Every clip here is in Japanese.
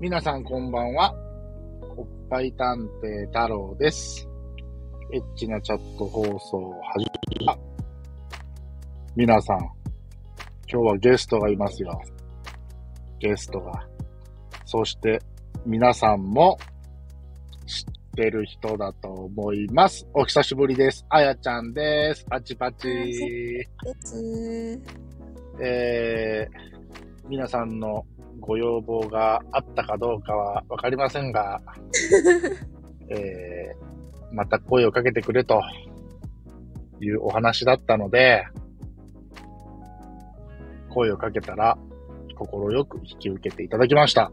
皆さんこんばんは。おっぱい探偵太郎です。エッチなチャット放送始めた。皆さん、今日はゲストがいますよ。ゲストが。そして、皆さんも知ってる人だと思います。お久しぶりです。あやちゃんです。パチパチ。えー、皆さんのご要望があったかどうかはわかりませんが、えー、また声をかけてくれというお話だったので、声をかけたら心よく引き受けていただきました。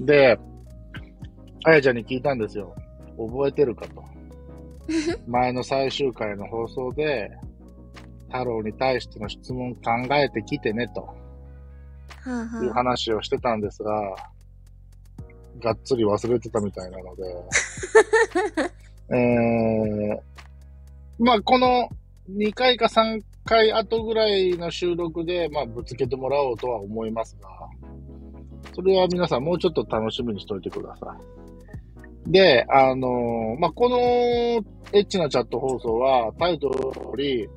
で、あやちゃんに聞いたんですよ。覚えてるかと。前の最終回の放送で、太郎に対しての質問考えてきてねとはあ、いうはあ、話をしてたんですが、がっつり忘れてたみたいなので、えー、まあこの2回か3回後ぐらいの収録で、まあぶつけてもらおうとは思いますが、それは皆さんもうちょっと楽しみにしておいてください。で、あのーまあこのエッチなチャット放送はタイトルより、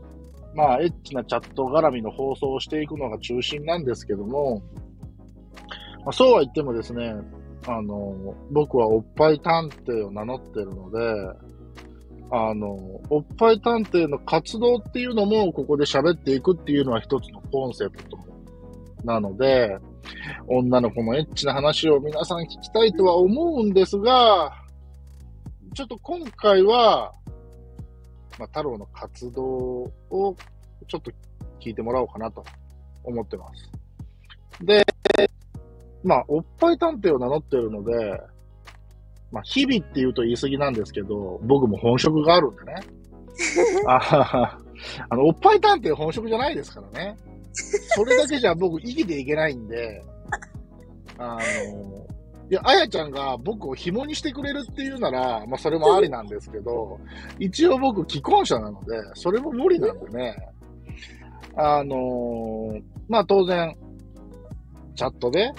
まあ、エッチなチャット絡みの放送をしていくのが中心なんですけども、まあ、そうは言ってもですね、あの、僕はおっぱい探偵を名乗ってるので、あの、おっぱい探偵の活動っていうのもここで喋っていくっていうのは一つのコンセプトなので、女の子のエッチな話を皆さん聞きたいとは思うんですが、ちょっと今回は、まあ、太郎の活動をちょっと聞いてもらおうかなと思ってます。で、まあ、おっぱい探偵を名乗ってるので、まあ、日々って言うと言い過ぎなんですけど、僕も本職があるんでね。あははあの、おっぱい探偵本職じゃないですからね。それだけじゃ僕生きていけないんで、あの、いや、あやちゃんが僕を紐にしてくれるっていうなら、まあそれもありなんですけど、一応僕既婚者なので、それも無理なんでね。あのーまあ当然、チャットで、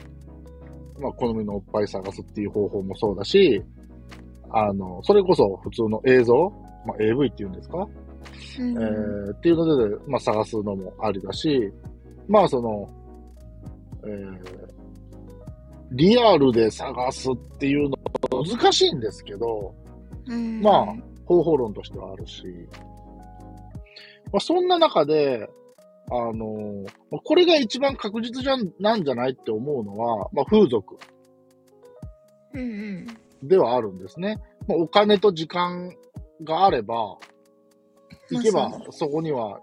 まあ好みのおっぱい探すっていう方法もそうだし、あの、それこそ普通の映像、まあ AV っていうんですか、うんえーっていうので、まあ探すのもありだし、まあその、えーリアルで探すっていうの難しいんですけど、うんまあ、方法論としてはあるし、まあ、そんな中で、あのまあこれが一番確実じゃんなんじゃないって思うのは、まあ、風俗。ではあるんですね。まあ、お金と時間があれば、行けばまあそこには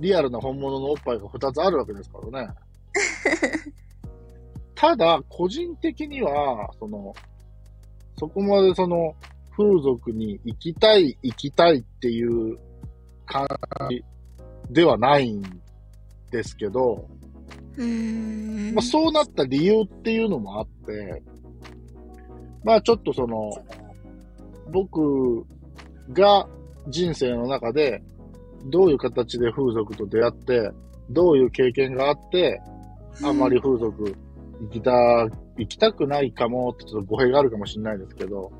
リアルな本物のおっぱいが2つあるわけですからね。ただ、個人的には、その、そこまでその、風俗に行きたい、行きたいっていう感じではないんですけど、うーん。まあ、そうなった理由っていうのもあって、まあちょっとその、僕が人生の中でどういう形で風俗と出会って、どういう経験があって、あんまり風俗行きた、行きたくないかもってちょっと語弊があるかもしれないですけど、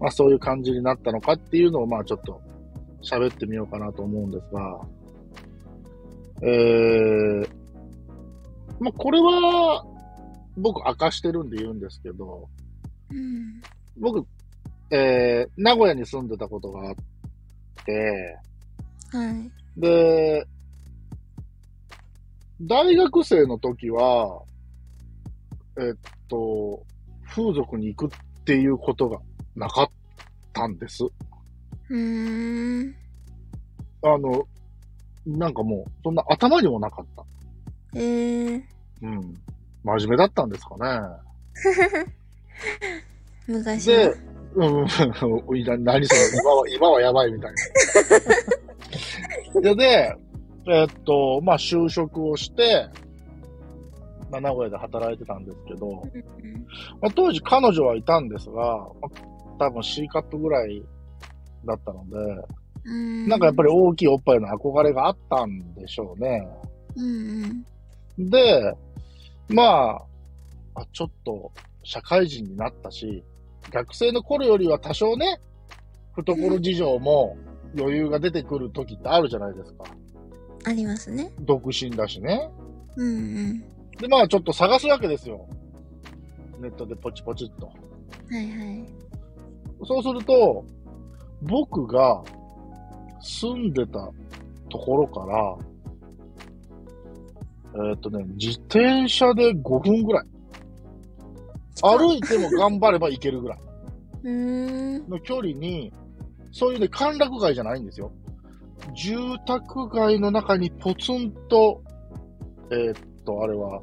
まあそういう感じになったのかっていうのをまあちょっと喋ってみようかなと思うんですが、えー、まあこれは僕明かしてるんで言うんですけど、うん。僕、えー、名古屋に住んでたことがあって、はい。で、大学生の時は、えっと、風俗に行くっていうことがなかったんです。うーん。あの、なんかもう、そんな頭にもなかった。えー。うん。真面目だったんですかね。昔では。、うん、何それ、今は、今はやばいみたいな。で、で、えっと、まあ、就職をして、まあ、名古屋で働いてたんですけど、うんまあ、当時彼女はいたんですが、まあ、多分 C カップぐらいだったので、うん。なんかやっぱり大きいおっぱいの憧れがあったんでしょうね。うんうん。で、まあ、あ、ちょっと社会人になったし、学生の頃よりは多少ね、懐事情も余裕が出てくる時ってあるじゃないですか。ありますね。独身だしね。うんうん。で、まあちょっと探すわけですよ。ネットでポチポチっと。はいはい。そうすると、僕が住んでたところから、えっ、とね、自転車で5分ぐらい。歩いても頑張れば行けるぐらい。の距離に、そういうね、歓楽街じゃないんですよ。住宅街の中にポツンと、えーっと、あれは、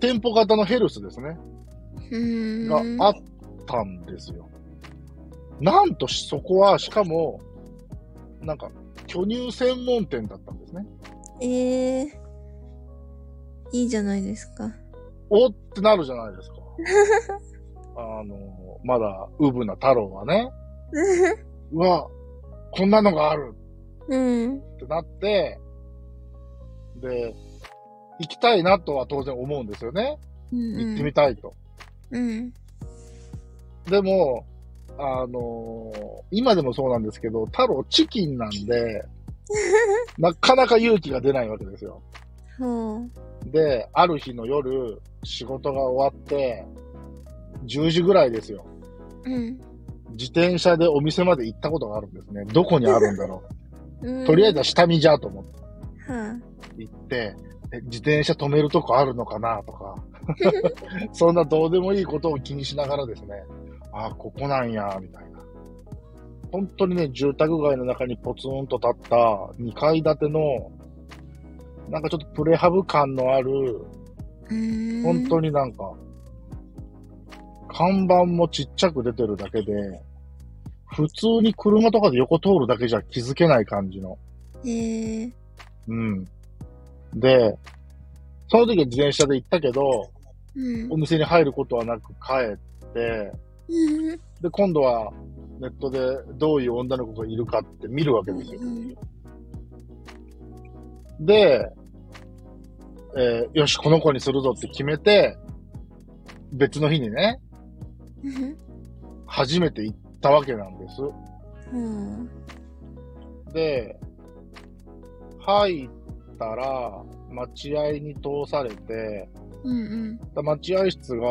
店舗型のヘルスですね。があったんですよ。なんとそこは、しかも、なんか、巨乳専門店だったんですね。ええいいじゃないですか。おってなるじゃないですか。あの、まだ、ウブな太郎はね、うわ、こんなのがあるうん。ってなって、で、行きたいなとは当然思うんですよね。うん行ってみたいと。うん。でも、あのー今でもそうなんですけど、太郎チキンなんで、なかなか勇気が出ないわけですよ。で、ある日の夜、仕事が終わって、10時ぐらいですよ。うん。自転車でお店まで行ったことがあるんですね。どこにあるんだろう んう。とりあえずは下見じゃと思っては行って、え自転車止めるとこあるのかなとか、そんなどうでもいいことを気にしながらですね、ああ、ここなんや、みたいな。本当にね、住宅街の中にポツンと立った2階建ての、なんかちょっとプレハブ感のある。本当になんか、看板もちっちゃく出てるだけで、普通に車とかで横通るだけじゃ気づけない感じの。ええうん。で、その時は自転車で行ったけど、うんお。店に入ることはなく帰って、うん。で、今度はネットでどういう女の子がいるかって見るわけですよ。うんで、えーよし、この子にするぞって決めて、別の日にね、うん。初めて行ったわけなんです。で、入ったら、待合に通されて、うん待合室が、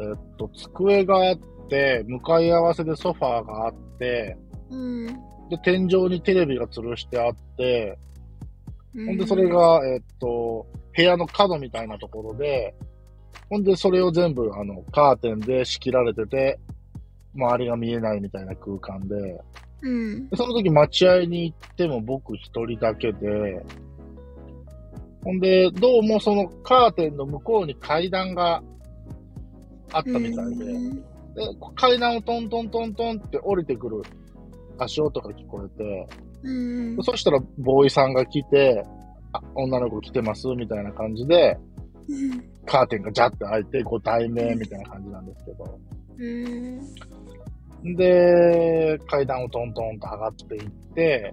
えっと、机があって、向かい合わせでソファーがあって、うん。で、天井にテレビが吊るしてあって、うん。ほんで、それ、が、えっと、部屋の角みたいなところで、ほんで、それを全部、あの、カーテンで仕切られてて、周りが見えないみたいな空間で、うん。でその時待合に行っても僕一人だけで、ほんで、どうもそのカーテンの向こうに階段があったみたいで、うんで階段をトントントントンって降りてくる足音が聞こえて、うん。そしたらボーイさんが来て、あ、女の子来てますみたいな感じで、カーテンがジャって開いてご対面みたいな感じなんですけど。うん。で、階段をトントンと上がっていって、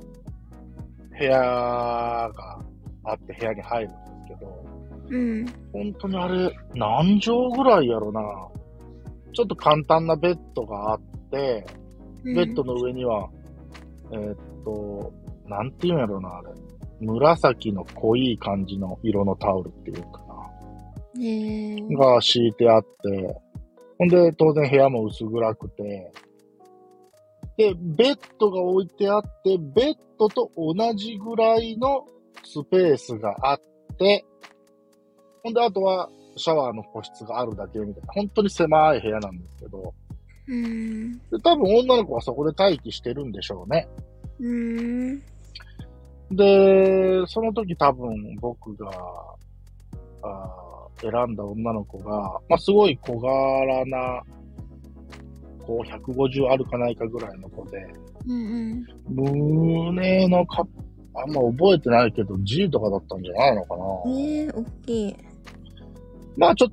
部屋があって部屋に入るんですけど、うん。本当にあれ、何畳ぐらいやろな。ちょっと簡単なベッドがあって、ベッドの上には、えーっと、なんていうんやろな、あれ。紫の濃い感じの色のタオルっていうかうん。ええな。が敷いてあって、ほんで、当然部屋も薄暗くて、で、ベッドが置いてあって、ベッドと同じぐらいのスペースがあって、ほんで、あとはシャワーの個室があるだけみたいな、本当に狭い部屋なんですけど、うん。で多分女の子はそこで待機してるんでしょうね。うん。で、その時多分僕が、あー選んだ女の子が、まあ、すごい小柄な、こう、150あるかないかぐらいの子で、うん。胸のか、あんま覚えてないけど、G とかだったんじゃないのかな。ええ大きい。まあちょっ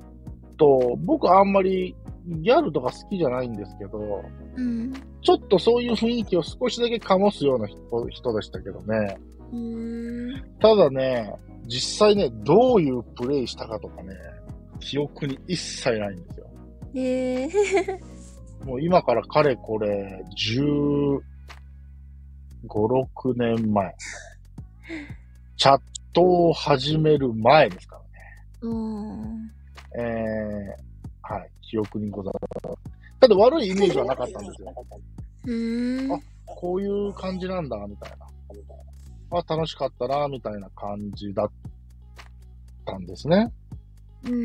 と、僕あんまりギャルとか好きじゃないんですけど、うん。ちょっとそういう雰囲気を少しだけ醸すような人人でしたけどね。うん。ただね、実際ね、どういうプレイしたかとかね、記憶に一切ないんですよ。ええもう今からかれこれ、15、6年前。チャットを始める前ですからね。うん。えー、はい、記憶にございます。ただ悪いイメージはなかったんですよ。うーん。あこういう感じなんだ、みたいな。あ、楽しかったな、みたいな感じだったんですね。うんう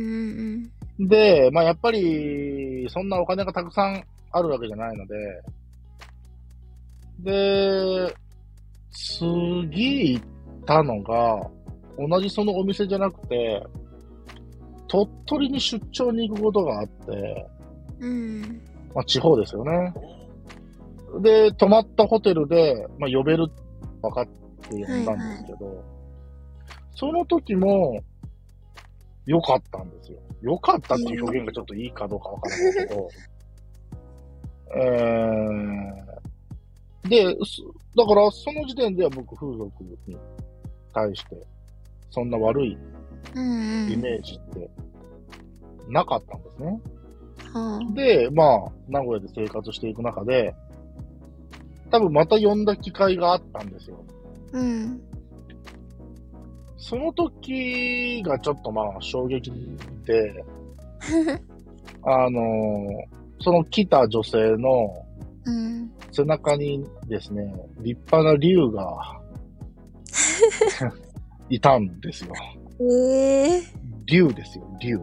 んで、まあやっぱり、そんなお金がたくさんあるわけじゃないので、で、次行ったのが、同じそのお店じゃなくて、鳥取に出張に行くことがあって、うん。うん。まあ地方ですよね。で、泊まったホテルで、まあ呼べる分かって呼んだんですけど、その時も、良かったんですよ。良かったっていう表現がちょっといいかどうかわからないけど、えー、で、すだからその時点では僕風俗に対して、そんな悪いうんうん。イメージってなかったんですね。はあ。で、まあ、名古屋で生活していく中で、多分また呼んだ機会があったんですよ。うん。その時がちょっとまあ衝撃で、あのーその来た女性のうん。背中にですね、立派な竜が いたんですよ。ええ竜ですよ、竜。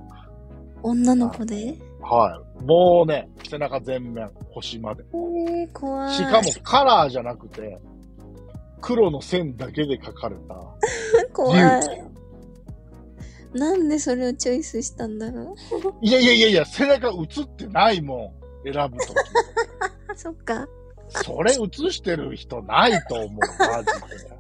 女の子で？はい。もうね、背中全面、腰まで。ええ怖い。しかもカラーじゃなくて、黒の線だけで描かれた。怖い。なんでそれをチョイスしたんだろう？いやいやいやいや、背中映ってないもん。選ぶとき。あ、そっか。それ映してる人ないと思う、マジで。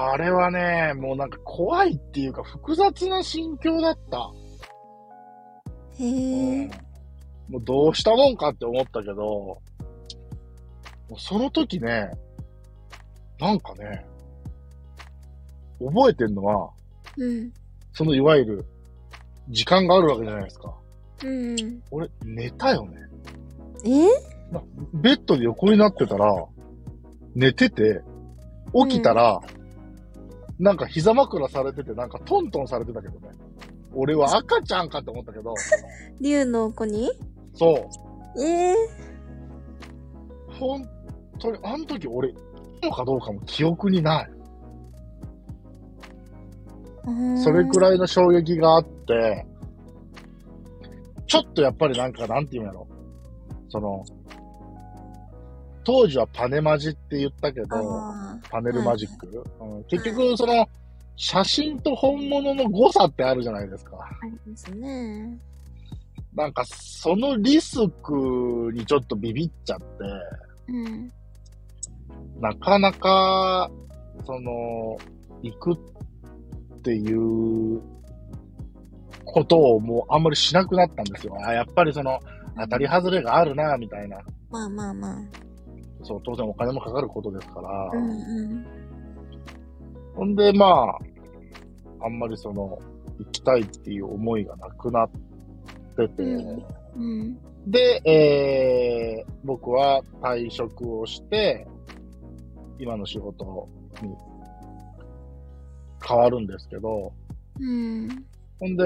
あれはね、もうなんか怖いっていうか複雑な心境だった。へえ。もうどうしたもんかって思ったけど、もうその時ね、なんかね、覚えてんのは、うん。そのいわゆる時間があるわけじゃないですか。うん。俺、寝たよね。え？なベッドで横になってたら、寝てて、起きたら、なんか膝枕されてて、なんかトントンされてたけどね。俺は赤ちゃんかって思ったけど、竜の子に？そう。え？え本当に、あの時俺、いいのかどうかも記憶にない。それくい。らいの衝撃があって、ちょっとやっぱりなんか、なんていうんやろ。その、当時はパネマジって言ったけど、あパネルマジック、うん、結局、その、写真と本物の誤差ってあるじゃないですか。あ、ありますね。なんか、そのリスクにちょっとビビっちゃって、うん。なかなか、その、行くっていうことをもうあんまりしなくなったんですよ。あやっぱりその、当たり外れがあるな、みたいな。まあまあまあ。そう、当然お金もかかることですから。うんうん。ほんで、まあ、あんまりその、行きたいっていう思いがなくなってて、うんうん。で、えー、僕は退職をして、今の仕事に変わるんですけど、うん。ほんで、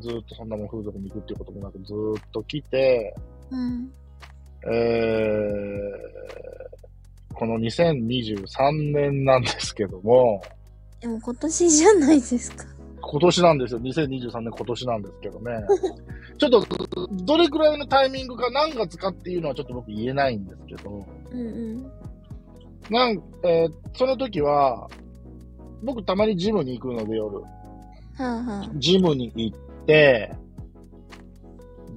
ずっとそんなもん風俗に行くっていうこともなくずっと来て、うん。えー、この2023年なんですけども、でも今年じゃないですか。今年なんですよ。2023年今年なんですけどね。ちょっと、どれくらいのタイミングか何月かっていうのはちょっと僕言えないんですけど、うんうん。なん、えーその時は、僕たまにジムに行くので夜。ジムに行って、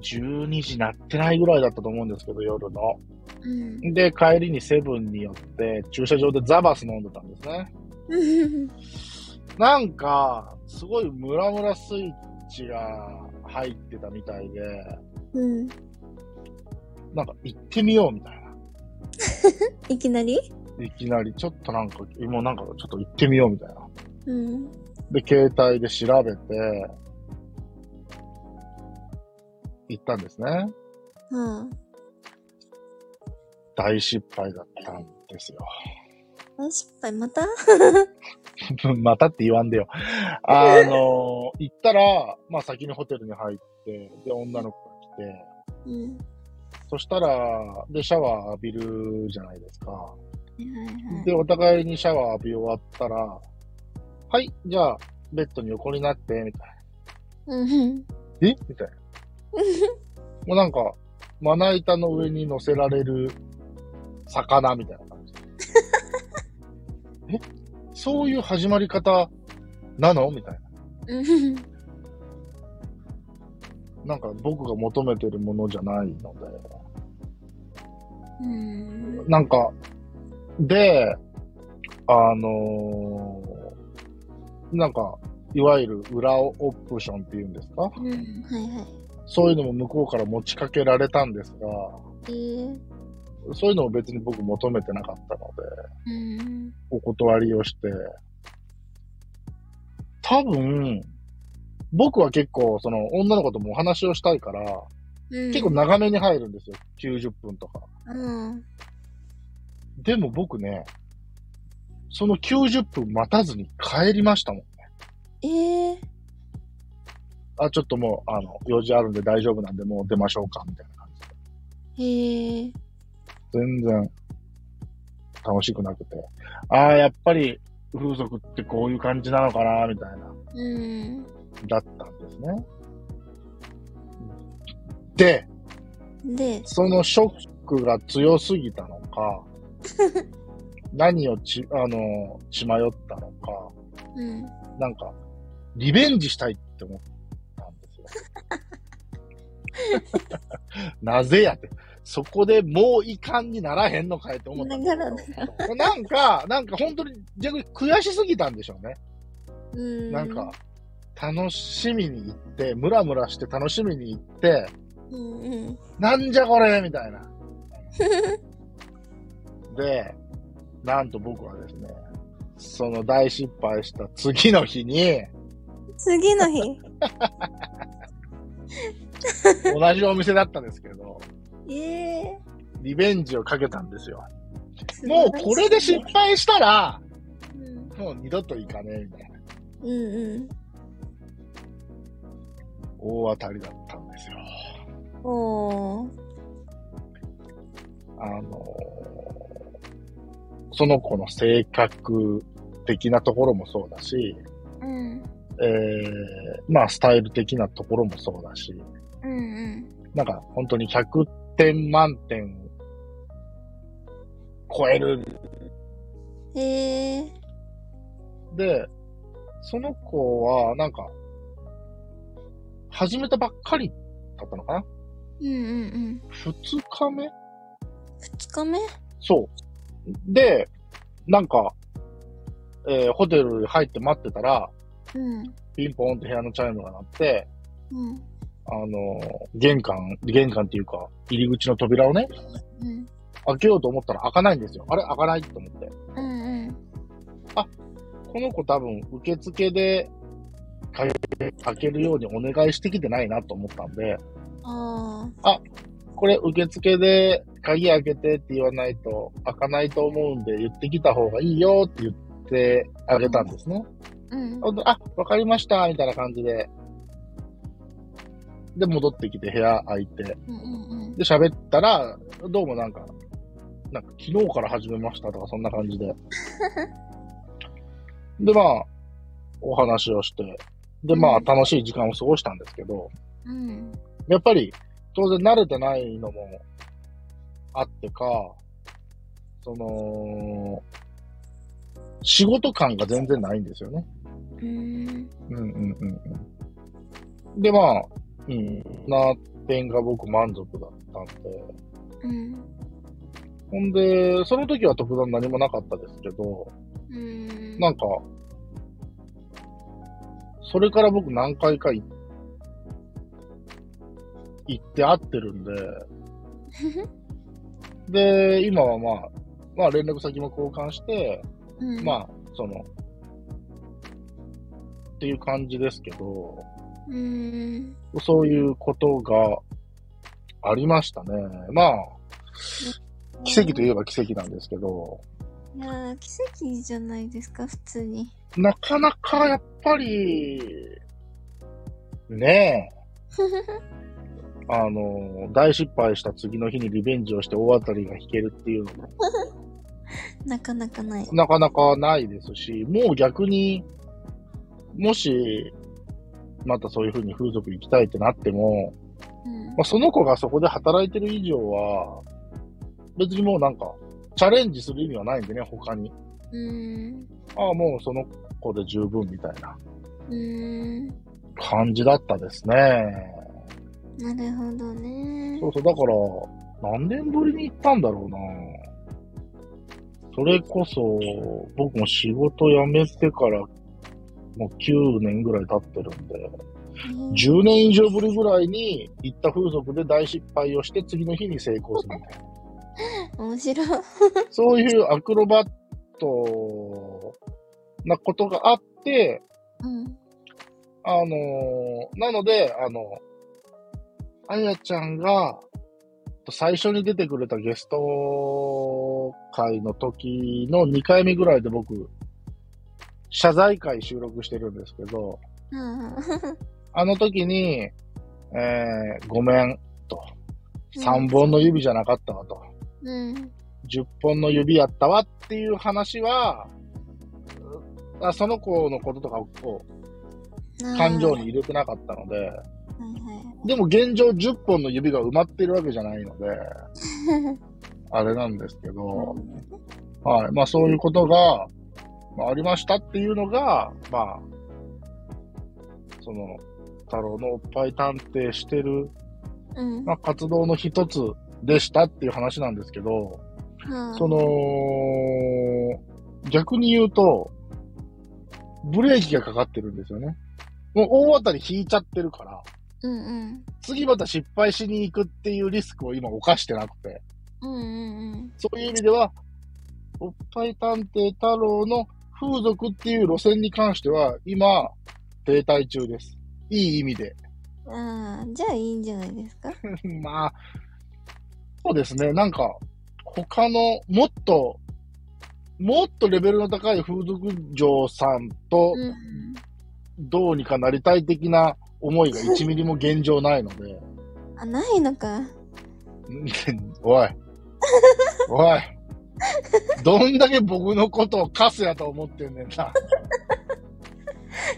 12時なってないぐらいだったと思うんですけど、夜の。うん。で、帰りにセブンに寄って、駐車場でザバス飲んでたんですね。なんか、すごいムラムラスイッチが入ってたみたいで、うん。なんか行ってみようみたい いきなり？な。いきなり、ちょっとなんか、もうなんかちょっと行ってみようみたいな。うん。で、携帯で調べて、行ったんですね。うん。大失敗だったんですよ。大失敗？また？またって言わんでよ。あの、行ったら、まあ先にホテルに入って、で、女の子が来て、うん。そしたら、で、シャワー浴びるじゃないですか。はいはいはい。で、お互いにシャワー浴び終わったら、はい、じゃあ、ベッドに横になって、みたいうん。な。え？みたいな。もうなんか、まな板の上に乗せられる魚みたいな感じ。え？そういう始まり方なの？みたいな。うん。なんか僕が求めてるものじゃないので。うん。なんか、で、あのーなんか、いわゆる裏オプションっていうんですか？うん。はいはい。そういうのも向こうから持ちかけられたんですが、えー。そういうのを別に僕求めてなかったので、うん。お断りをして、多分、僕は結構、その、女の子ともお話をしたいから、うん。結構長めに入るんですよ。90分とか。うん。でも僕ね、その90分待たずに帰りましたもん。えー。あ、ちょっともう、あの、用事あるんで大丈夫なんで、もう出ましょうか、みたいな感じで。えー。全然、楽しくなくて。ああ、やっぱり、風俗ってこういう感じなのかな、みたいな、うん。だったんですね。で、で、そのショックが強すぎたのか、何をち、あの、血迷ったのか、うん。なんか、リベンジしたいって思ったんですよ。なぜやって。そこでもういかんにならへんのかいって思ったんですながけど。なんか、なんか本当に逆に悔しすぎたんでしょうね。うん。なんか、楽しみに行って、ムラムラして楽しみに行って、うんうん。なんじゃこれみたいな。で、なんと僕はですね、その大失敗した次の日に、次の日？同じお店だったんですけど、ええリベンジをかけたんですよ。ー。もうこれで失敗したら、うん。もう二度と行かねえみたいな。うんうん。大当たりだったんですよ。おー。あのその子の性格的なところもそうだし、うん。えー、まあスタイル的なところもそうだし、うんうん。なんか本当に100点満点超える。へえ。で、その子はなんか、始めたばっかりだったのかな？うんうんうん。二日目？二日目？そう。で、なんか、えーホテルに入って待ってたら、うん。ピンポンって部屋のチャイムが鳴って、うん。あのー玄関、玄関っていうか、入り口の扉をね、うん。開けようと思ったら開かないんですよ。あれ開かないと思って。うんうん。この子多分、受付で開開けるようにお願いしてきてないなと思ったんで、あこれ受付で鍵開けてって言わないと開かないと思うんで言ってきた方がいいよって言ってあげたんですね。あ。うん。ほんであ、わかりました、みたいな感じで。で、戻ってきて部屋開いて。うんうんで、喋ったら、どうもなんか、なんか昨日から始めましたとかそんな感じで。で、まあ、お話をして。で、まあ、うん楽しい時間を過ごしたんですけど、うん。うん。やっぱり、当然慣れてないのもあってか、その、仕事感が全然ないんですよね。うん。うんうんうんうん。で、まあ、うん、な点が僕満足だったんで、うん。ほんで、その時は特段何もなかったですけど、うん。なんか、それから僕何回かい行って会ってるんで、で、今はまあ、まあ連絡先も交換して、うん。まあ、その、っていう感じですけど、うーん。そういうことがありましたね。まあ、奇跡といえば奇跡なんですけど、いやー、奇跡じゃないですか、普通に。なかなかやっぱり、ねえ、あの、大失敗した次の日にリベンジをして大当たりが引けるっていうのも、なかなかない。なかなかないですし、もう逆に、もし、またそういうふうに風俗行きたいってなっても、うんまあ、その子がそこで働いてる以上は、別にもうなんか、チャレンジする意味はないんでね、他に。うーん。ああ、もうその子で十分みたいなうーん。感じだったですね。なるほどね。そうそう、だから、何年ぶりに行ったんだろうな。それこそ、僕も仕事辞めてから、もう9年ぐらい経ってるんで、うん10年以上ぶりぐらいに行った風俗で大失敗をして次の日に成功するみたいな。面白い。そういうアクロバットなことがあって、うん。あのーなので、あの、あやちゃんが、最初に出てくれたゲスト会の時の2回目ぐらいで僕、謝罪会収録してるんですけど、うん。あの時に、えー、ごめん、と。3本の指じゃなかったわ、と。うん。10本の指やったわっていう話は、あその子のこととかを感情に入れてなかったので。でも現状10本の指が埋まってるわけじゃないので、あれなんですけど、はい。まあそういうことが、まあ、ありましたっていうのが、まあ、その、太郎のおっぱい探偵してる、うん。まあ、活動の一つでしたっていう話なんですけど、はあその、逆に言うと、ブレーキがかかってるんですよね。もう大当たり引いちゃってるから、うんうん。次また失敗しに行くっていうリスクを今犯してなくて、うんうんうん。そういう意味では、おっぱい探偵太郎の風俗っていう路線に関しては、今、停滞中です。いい意味で。ああ、じゃあいいんじゃないですか？まあ、そうですね。なんか、他の、もっと、もっとレベルの高い風俗嬢さんと、うん。どうにかなりたい的な思いが1ミリも現状ないので、あ、ないのか。おい、おい、どんだけ僕のことをカスやと思ってんねんな。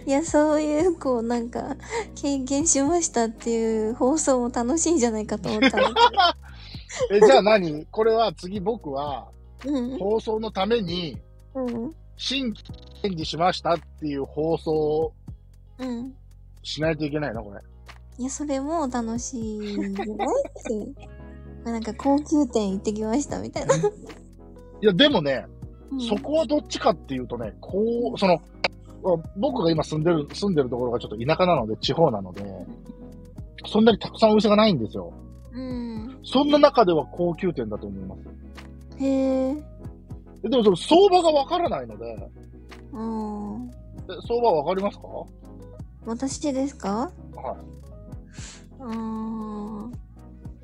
いや、そういう、こう、なんか、経験しましたっていう放送も楽しいんじゃないかと思ったの。え、じゃあ何？これは次僕はうん。放送のためにうん。新規チャレンジしましたっていう放送をうん。しないといけないのこれ。いや、それも楽しいんじゃな。なんか、高級店行ってきましたみたいな。いや、でもね、うんそこはどっちかっていうとね、こう、その、僕が今住んでる、住んでるところがちょっと田舎なので、地方なので、そんなにたくさんお店がないんですよ。うん。そんな中では高級店だと思います。へえ。えでもその相場がわからないので、うん。え相場わかりますか？私ですか？はうーん。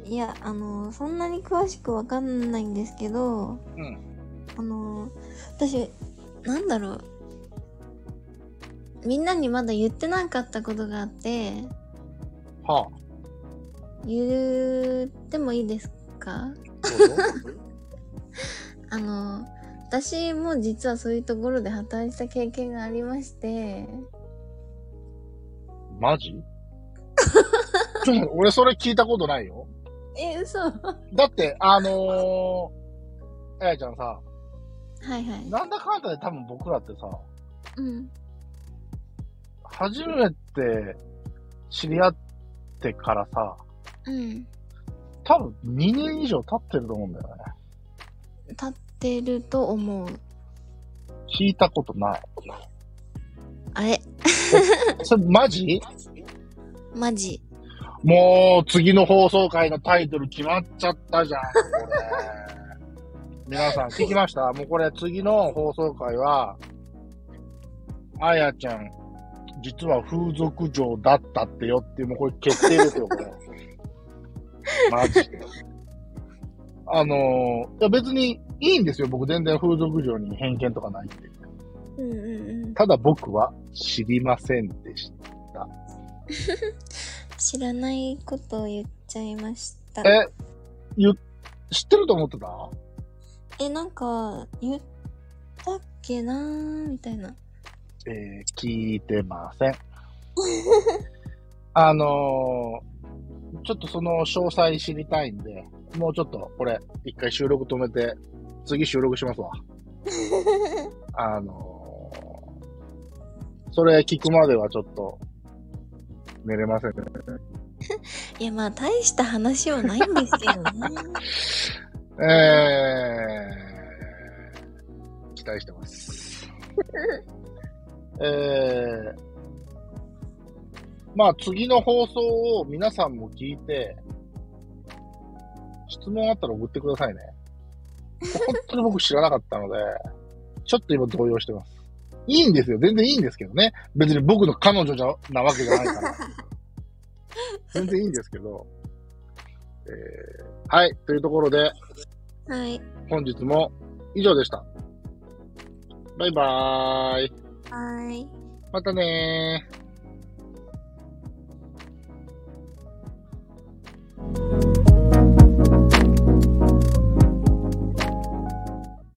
いや、あの、そんなに詳しくわかんないんですけど、い。うん。あの、私、なんだろう。みんなにまだ言ってなかったことがあって、は言ってもいいですか？あ、の、私も実はそういうところで働いてた経験がありまして、マジ？ちょっと俺それ聞いたことないよ。え、嘘はだって、あのー、あやちゃんさ、いはい。なんだかんだで多分僕らってさ、うん。初めて知り合ってからさ、うん。多分2年以上経ってると思うんだよね。立ってると思う。聞いたことない。それマジ？マジ。もう次の放送回のタイトル決まっちゃったじゃん、これ。皆さん聞きました？もうこれ次の放送回は、あやちゃん、実は風俗嬢だったってよっていう、もうこれ決定ですよ、これ。マジで。あのー、いや別にいいんですよ、僕全然風俗嬢に偏見とかないって。うんうんうん。ただ僕は知りませんでした。知らないことを言っちゃいました。え、ゆ、知ってると思ってた？え、なんか、言ったっけなーみたいな。えー聞いてません。あのーちょっとその詳細知りたいんで、もうちょっとこれ、一回収録止めて、次収録しますわ。あのーそれ聞くまではちょっと、寝れませんね。いや、まあ、大した話はないんですけどね。えー、期待してます。えー、まあ次の放送を皆さんも聞いて、質問あったら送ってくださいね。本当に僕知らなかったので、ちょっと今動揺してます。いいんですよ。全然いいんですけどね。別に僕の彼女じゃなわけじゃないから。全然いいんですけど。えー、はい。というところで、はい。本日も以上でした。バイバーイ。はい。またねー。